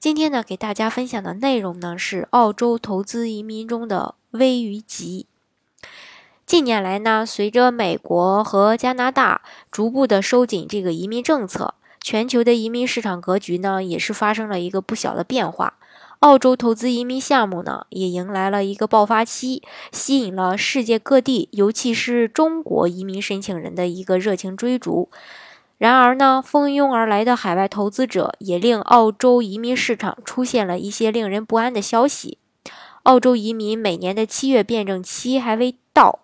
今天呢，给大家分享的内容呢是澳洲投资移民中的危与急。近年来呢，随着美国和加拿大逐步的收紧这个移民政策，全球的移民市场格局呢也是发生了一个不小的变化。澳洲投资移民项目呢也迎来了一个爆发期，吸引了世界各地，尤其是中国移民申请人的一个热情追逐。然而呢，蜂拥而来的海外投资者也令澳洲移民市场出现了一些令人不安的消息。澳洲移民每年的七月辩证期还未到，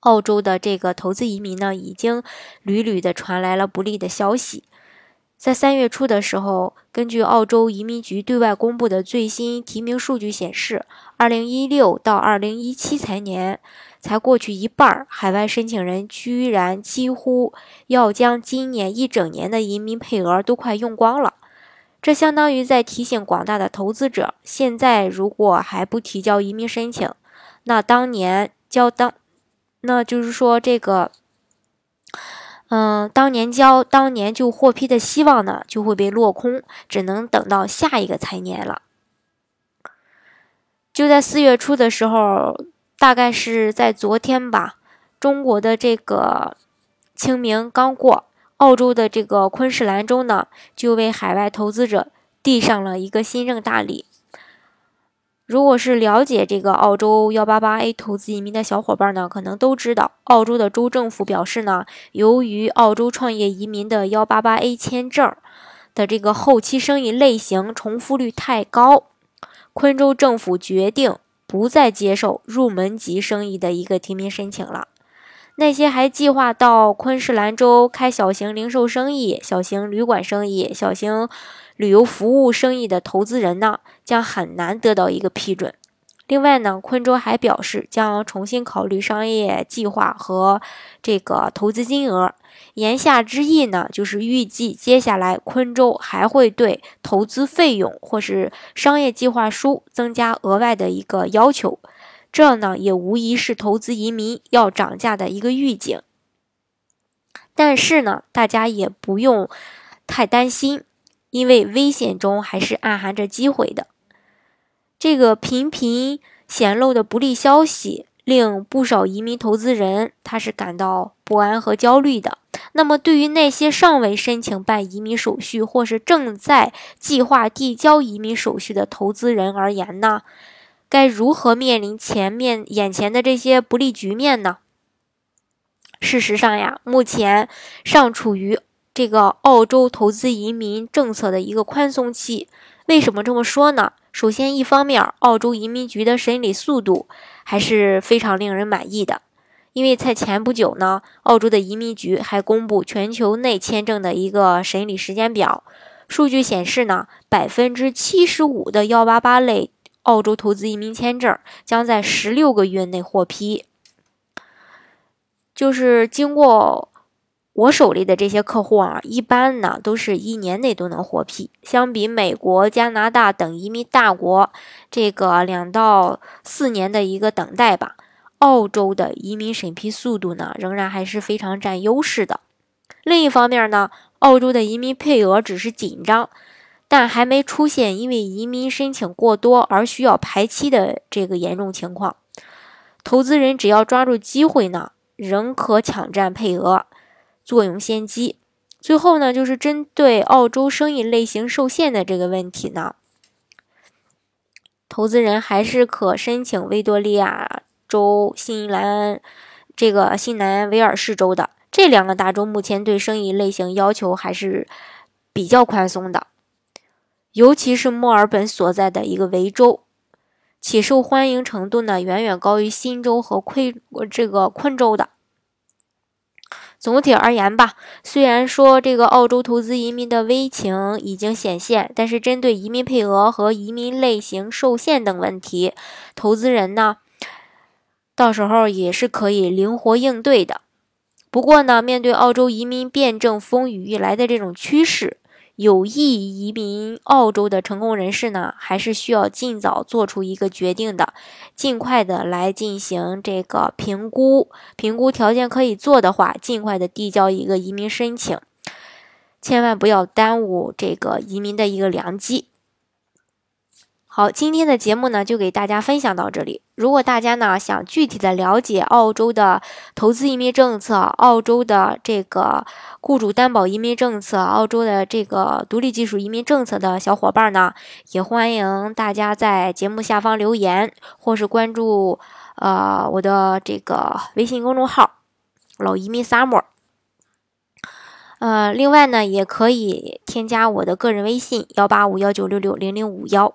澳洲的这个投资移民呢，已经屡屡的传来了不利的消息。在三月初的时候，根据澳洲移民局对外公布的最新提名数据显示，二零一六到二零一七财年。才过去一半，海外申请人居然几乎要将今年一整年的移民配额都快用光了。这相当于在提醒广大的投资者：现在如果还不提交移民申请，那当年交当，那就是说这个，嗯，当年交当年就获批的希望呢，就会被落空，只能等到下一个财年了。就在四月初的时候。大概是在昨天吧，中国的这个清明刚过，澳洲的这个昆士兰州呢，就为海外投资者递上了一个新政大礼。如果是了解这个澳洲幺八八 A 投资移民的小伙伴呢，可能都知道，澳洲的州政府表示呢，由于澳洲创业移民的幺八八 A 签证的这个后期生意类型重复率太高，昆州政府决定。不再接受入门级生意的一个提名申请了。那些还计划到昆士兰州开小型零售生意、小型旅馆生意、小型旅游服务生意的投资人呢，将很难得到一个批准。另外呢，昆州还表示将重新考虑商业计划和这个投资金额。言下之意呢，就是预计接下来昆州还会对投资费用或是商业计划书增加额外的一个要求，这呢也无疑是投资移民要涨价的一个预警。但是呢，大家也不用太担心，因为危险中还是暗含着机会的。这个频频显露的不利消息，令不少移民投资人他是感到不安和焦虑的。那么，对于那些尚未申请办移民手续或是正在计划递交移民手续的投资人而言呢，该如何面临前面眼前的这些不利局面呢？事实上呀，目前尚处于这个澳洲投资移民政策的一个宽松期。为什么这么说呢？首先，一方面，澳洲移民局的审理速度还是非常令人满意的。因为在前不久呢，澳洲的移民局还公布全球内签证的一个审理时间表。数据显示呢，百分之七十五的幺八八类澳洲投资移民签证将在十六个月内获批。就是经过我手里的这些客户啊，一般呢都是一年内都能获批。相比美国、加拿大等移民大国，这个两到四年的一个等待吧。澳洲的移民审批速度呢，仍然还是非常占优势的。另一方面呢，澳洲的移民配额只是紧张，但还没出现因为移民申请过多而需要排期的这个严重情况。投资人只要抓住机会呢，仍可抢占配额，坐拥先机。最后呢，就是针对澳洲生意类型受限的这个问题呢，投资人还是可申请维多利亚。州新兰，这个新南威尔士州的这两个大州，目前对生意类型要求还是比较宽松的，尤其是墨尔本所在的一个维州，其受欢迎程度呢远远高于新州和昆这个昆州的。总体而言吧，虽然说这个澳洲投资移民的危情已经显现，但是针对移民配额和移民类型受限等问题，投资人呢？到时候也是可以灵活应对的。不过呢，面对澳洲移民辩证风雨欲来的这种趋势，有意移民澳洲的成功人士呢，还是需要尽早做出一个决定的，尽快的来进行这个评估，评估条件可以做的话，尽快的递交一个移民申请，千万不要耽误这个移民的一个良机。好，今天的节目呢，就给大家分享到这里。如果大家呢想具体的了解澳洲的投资移民政策、澳洲的这个雇主担保移民政策、澳洲的这个独立技术移民政策的小伙伴呢，也欢迎大家在节目下方留言，或是关注呃我的这个微信公众号“老移民 summer”。呃，另外呢，也可以添加我的个人微信：幺八五幺九六六零零五幺。